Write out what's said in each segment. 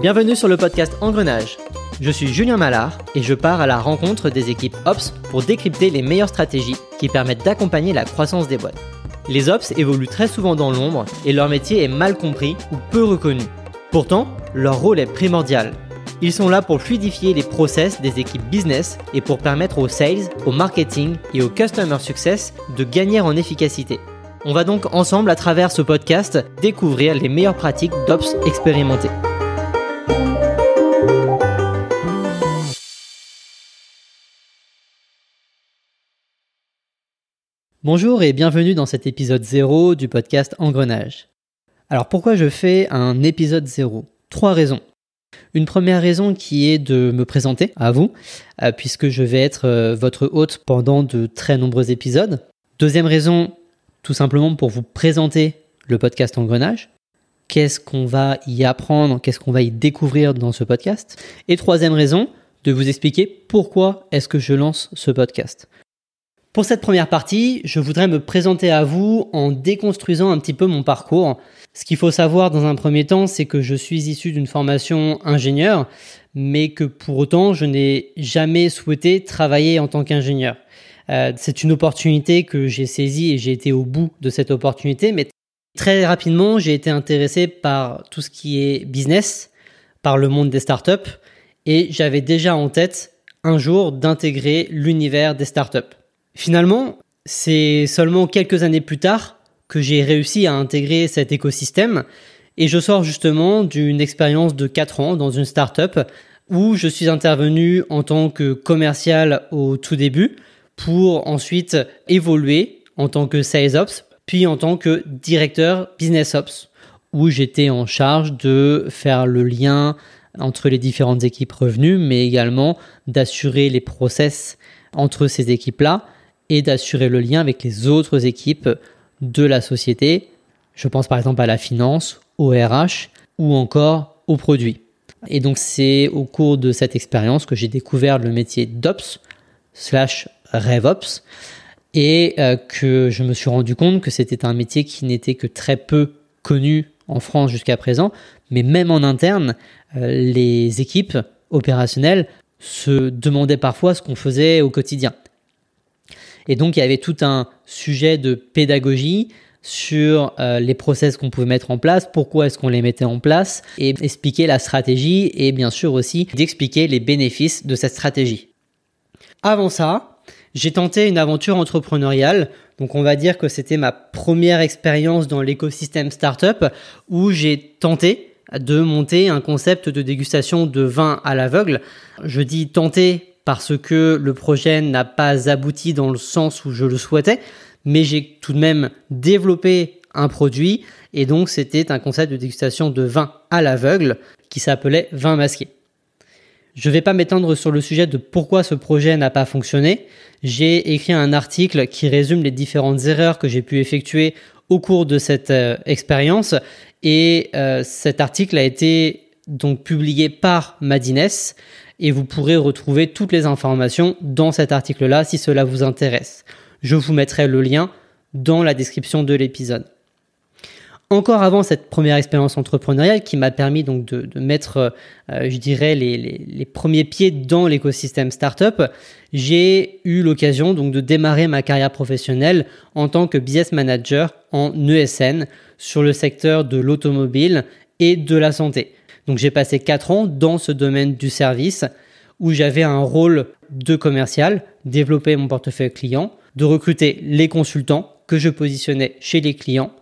Bienvenue sur le podcast Engrenage. Je suis Julien Mallard et je pars à la rencontre des équipes Ops pour décrypter les meilleures stratégies qui permettent d'accompagner la croissance des boîtes. Les Ops évoluent très souvent dans l'ombre et leur métier est mal compris ou peu reconnu. Pourtant, leur rôle est primordial. Ils sont là pour fluidifier les process des équipes business et pour permettre aux sales, au marketing et au customer success de gagner en efficacité. On va donc ensemble à travers ce podcast découvrir les meilleures pratiques d'Ops expérimentées. Bonjour et bienvenue dans cet épisode 0 du podcast Engrenage. Alors pourquoi je fais un épisode 0 Trois raisons. Une première raison qui est de me présenter à vous, euh, puisque je vais être euh, votre hôte pendant de très nombreux épisodes. Deuxième raison, tout simplement pour vous présenter le podcast Engrenage. Qu'est-ce qu'on va y apprendre, qu'est-ce qu'on va y découvrir dans ce podcast? Et troisième raison, de vous expliquer pourquoi est-ce que je lance ce podcast. Pour cette première partie, je voudrais me présenter à vous en déconstruisant un petit peu mon parcours. Ce qu'il faut savoir dans un premier temps, c'est que je suis issu d'une formation ingénieur, mais que pour autant, je n'ai jamais souhaité travailler en tant qu'ingénieur. Euh, c'est une opportunité que j'ai saisie et j'ai été au bout de cette opportunité, mais très rapidement, j'ai été intéressé par tout ce qui est business, par le monde des startups, et j'avais déjà en tête un jour d'intégrer l'univers des startups. Finalement, c'est seulement quelques années plus tard que j'ai réussi à intégrer cet écosystème et je sors justement d'une expérience de 4 ans dans une startup où je suis intervenu en tant que commercial au tout début pour ensuite évoluer en tant que sales ops puis en tant que directeur business ops où j'étais en charge de faire le lien entre les différentes équipes revenues mais également d'assurer les process entre ces équipes-là et d'assurer le lien avec les autres équipes de la société. Je pense par exemple à la finance, au RH ou encore aux produits. Et donc c'est au cours de cette expérience que j'ai découvert le métier d'Ops slash RevOps et euh, que je me suis rendu compte que c'était un métier qui n'était que très peu connu en France jusqu'à présent, mais même en interne, euh, les équipes opérationnelles se demandaient parfois ce qu'on faisait au quotidien. Et donc, il y avait tout un sujet de pédagogie sur euh, les process qu'on pouvait mettre en place, pourquoi est-ce qu'on les mettait en place, et expliquer la stratégie, et bien sûr aussi d'expliquer les bénéfices de cette stratégie. Avant ça, j'ai tenté une aventure entrepreneuriale, donc on va dire que c'était ma première expérience dans l'écosystème startup, où j'ai tenté de monter un concept de dégustation de vin à l'aveugle. Je dis tenter parce que le projet n'a pas abouti dans le sens où je le souhaitais, mais j'ai tout de même développé un produit et donc c'était un concept de dégustation de vin à l'aveugle qui s'appelait vin masqué. Je ne vais pas m'étendre sur le sujet de pourquoi ce projet n'a pas fonctionné. J'ai écrit un article qui résume les différentes erreurs que j'ai pu effectuer au cours de cette euh, expérience et euh, cet article a été donc publié par Madines et vous pourrez retrouver toutes les informations dans cet article-là si cela vous intéresse. Je vous mettrai le lien dans la description de l'épisode. Encore avant cette première expérience entrepreneuriale qui m'a permis donc de, mettre, euh, je dirais, les, premiers pieds dans l'écosystème startup, j'ai eu l'occasion donc de démarrer ma carrière professionnelle en tant que business manager en ESN sur le secteur de l'automobile et de la santé. Donc j'ai passé 4 ans dans ce domaine du service où j'avais un rôle de commercial, développer mon portefeuille client, de recruter les consultants que je positionnais chez les clients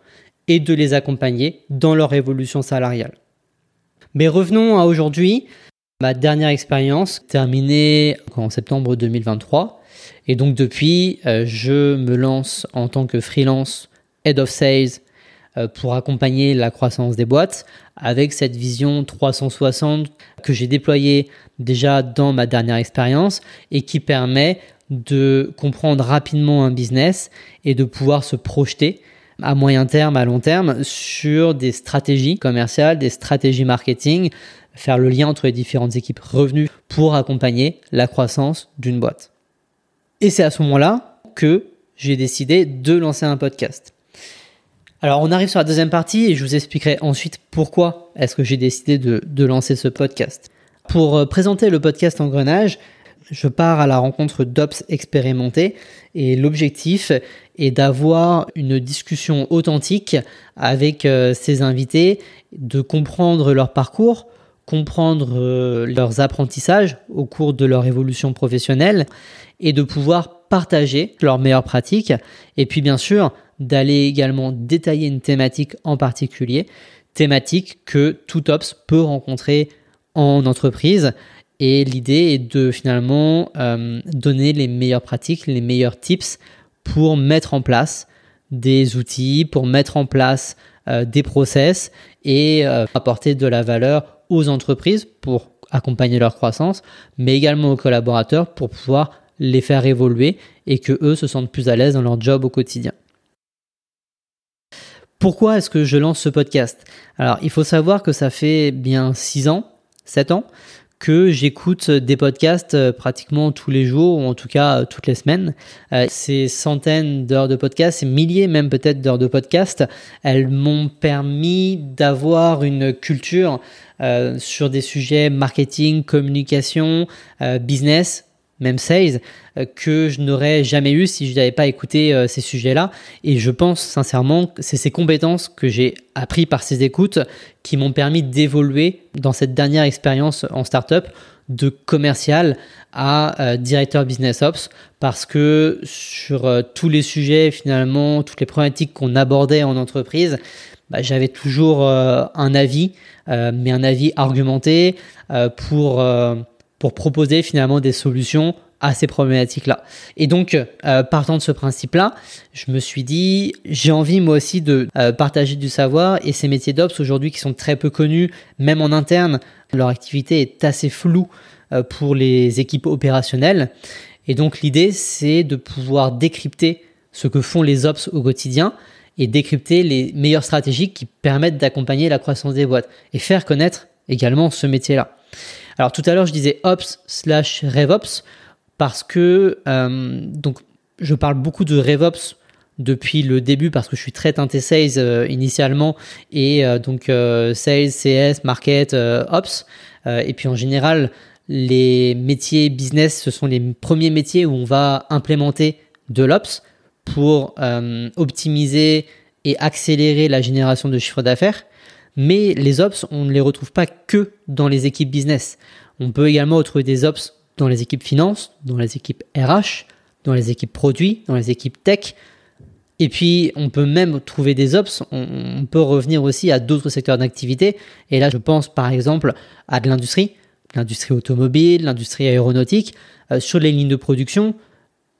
et de les accompagner dans leur évolution salariale. Mais revenons à aujourd'hui. Ma dernière expérience terminée en septembre 2023. Et donc depuis, euh, je me lance en tant que freelance Head of Sales pour accompagner la croissance des boîtes avec cette vision 360 que j'ai déployée déjà dans ma dernière expérience et qui permet de comprendre rapidement un business et de pouvoir se projeter à moyen terme, à long terme sur des stratégies commerciales, des stratégies marketing, faire le lien entre les différentes équipes revenus pour accompagner la croissance d'une boîte. Et c'est à ce moment-là que j'ai décidé de lancer un podcast. Alors on arrive sur la deuxième partie et je vous expliquerai ensuite pourquoi est-ce que j'ai décidé de, lancer ce podcast. Pour euh, présenter le podcast Engrenage, je pars à la rencontre d'Ops expérimentés et l'objectif est d'avoir une discussion authentique avec euh, ces invités, de comprendre leur parcours, comprendre euh, leurs apprentissages au cours de leur évolution professionnelle et de pouvoir partager leurs meilleures pratiques et puis bien sûr d'aller également détailler une thématique en particulier, thématique que tout ops peut rencontrer en entreprise et l'idée est de finalement euh, donner les meilleures pratiques, les meilleurs tips pour mettre en place des outils, pour mettre en place euh, des process et euh, apporter de la valeur aux entreprises pour accompagner leur croissance, mais également aux collaborateurs pour pouvoir les faire évoluer et que eux se sentent plus à l'aise dans leur job au quotidien. Pourquoi est-ce que je lance ce podcast? Alors, il faut savoir que ça fait bien 6 ans, 7 ans que j'écoute des podcasts euh, pratiquement tous les jours, ou en tout cas euh, toutes les semaines. Euh, ces centaines d'heures de podcasts, ces milliers même peut-être d'heures de podcasts, elles m'ont permis d'avoir une culture sur des sujets marketing, communication, business, même sales, que je n'aurais jamais eu si je n'avais pas écouté ces sujets-là. Et je pense sincèrement que c'est ces compétences que j'ai appris par ces écoutes qui m'ont permis d'évoluer dans cette dernière expérience en startup de commercial à euh, directeur business ops parce que sur euh, tous les sujets finalement toutes les problématiques qu'on abordait en entreprise bah, j'avais toujours euh, un avis mais un avis argumenté pour pour proposer finalement des solutions à ces problématiques-là. Et donc, euh, partant de ce principe-là, je me suis dit, j'ai envie moi aussi de euh, partager du savoir et ces métiers d'ops aujourd'hui qui sont très peu connus, même en interne, leur activité est assez floue euh, pour les équipes opérationnelles. Et donc, l'idée, c'est de pouvoir décrypter ce que font les ops au quotidien et décrypter les meilleures stratégies qui permettent d'accompagner la croissance des boîtes et faire connaître également ce métier-là. Alors tout à l'heure, je disais ops slash RevOps parce que euh, donc je parle beaucoup de RevOps depuis le début parce que je suis très teinté sales euh, initialement et euh, donc sales, CS, market, ops et puis en général les métiers business ce sont les premiers métiers où on va implémenter de l'ops pour optimiser et accélérer la génération de chiffre d'affaires. Mais les ops, on ne les retrouve pas que dans les équipes business. On peut également retrouver des ops dans les équipes finance, dans les équipes RH, dans les équipes produits, dans les équipes tech. Et puis, on peut même trouver des ops. On, peut revenir aussi à d'autres secteurs d'activité. Et là, je pense par exemple à de l'industrie, l'industrie automobile, l'industrie aéronautique. Euh, sur les lignes de production,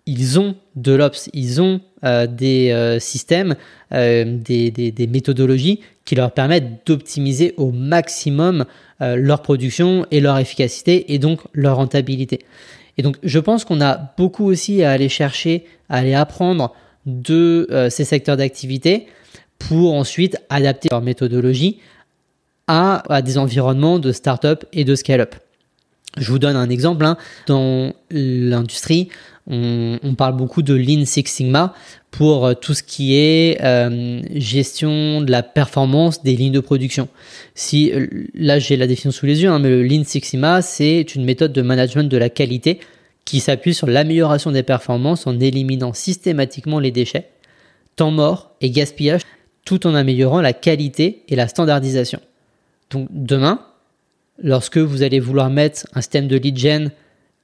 ils ont de l'ops, ils ont euh, des euh, systèmes, des, des, méthodologies qui leur permettent d'optimiser au maximum euh, leur production et leur efficacité et donc leur rentabilité. Et donc je pense qu'on a beaucoup aussi à aller chercher, à aller apprendre de euh, ces secteurs d'activité pour ensuite adapter leur méthodologie à, à des environnements de start-up et de scale-up. Je vous donne un exemple. Hein. Dans l'industrie, on, on, parle beaucoup de Lean Six Sigma pour euh, tout ce qui est euh, gestion de la performance des lignes de production. Si euh, là j'ai la définition sous les yeux, hein, mais le Lean Six Sigma c'est une méthode de management de la qualité qui s'appuie sur l'amélioration des performances en éliminant systématiquement les déchets, temps mort et gaspillage, tout en améliorant la qualité et la standardisation. Donc demain, lorsque vous allez vouloir mettre un système de lead gen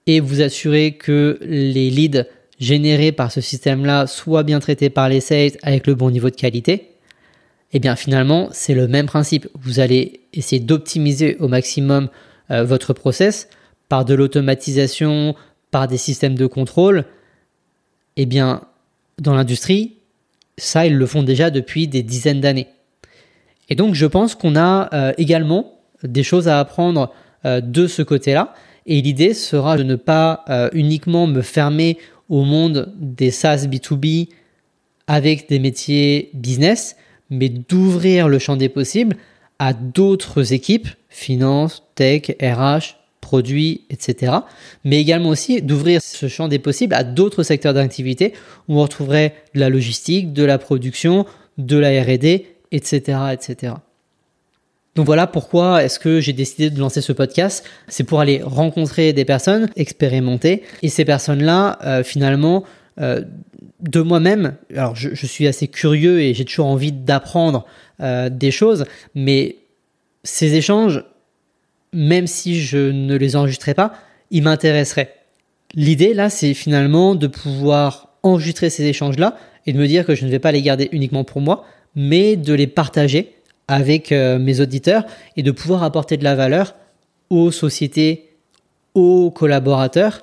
et vous assurer que les leads générés par ce système-là soient bien traités par les sales avec le bon niveau de qualité, eh bien finalement c'est le même principe. Vous allez essayer d'optimiser au maximum euh, votre process par de l'automatisation, par des systèmes de contrôle. Eh bien dans l'industrie, ça ils le font déjà depuis des dizaines d'années. Et donc je pense qu'on a euh, également des choses à apprendre euh, de ce côté-là. Et l'idée sera de ne pas euh, uniquement me fermer au monde des SaaS B2B avec des métiers business, mais d'ouvrir le champ des possibles à d'autres équipes, finance, tech, RH, produits, etc. Mais également aussi d'ouvrir ce champ des possibles à d'autres secteurs d'activité où on retrouverait de la logistique, de la production, de la R&D, etc., etc. Donc voilà pourquoi est-ce que j'ai décidé de lancer ce podcast. C'est pour aller rencontrer des personnes, expérimenter. Et ces personnes-là, euh, finalement, euh, de moi-même, alors je, suis assez curieux et j'ai toujours envie d'apprendre euh, des choses, mais ces échanges, même si je ne les enregistrais pas, ils m'intéresseraient. L'idée là, c'est finalement de pouvoir enregistrer ces échanges-là et de me dire que je ne vais pas les garder uniquement pour moi, mais de les partager avec euh, mes auditeurs et de pouvoir apporter de la valeur aux sociétés, aux collaborateurs,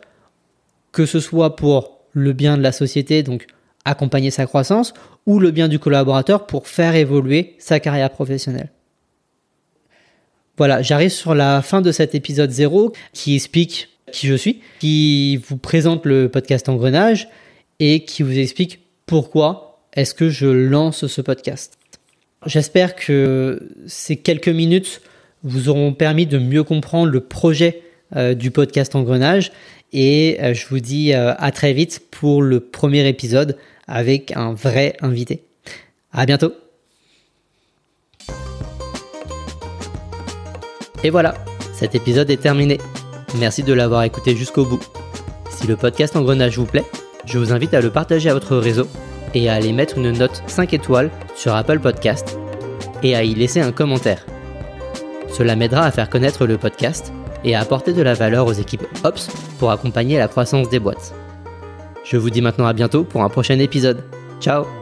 que ce soit pour le bien de la société, donc accompagner sa croissance, ou le bien du collaborateur pour faire évoluer sa carrière professionnelle. Voilà, j'arrive sur la fin de cet épisode 0 qui explique qui je suis, qui vous présente le podcast Engrenage et qui vous explique pourquoi est-ce que je lance ce podcast. J'espère que ces quelques minutes vous auront permis de mieux comprendre le projet euh, du podcast Engrenage et euh, je vous dis euh, à très vite pour le premier épisode avec un vrai invité. À bientôt. Et voilà, cet épisode est terminé. Merci de l'avoir écouté jusqu'au bout. Si le podcast Engrenage vous plaît, je vous invite à le partager à votre réseau et à aller mettre une note 5 étoiles sur Apple Podcast et à y laisser un commentaire. Cela m'aidera à faire connaître le podcast et à apporter de la valeur aux équipes Ops pour accompagner la croissance des boîtes. Je vous dis maintenant à bientôt pour un prochain épisode. Ciao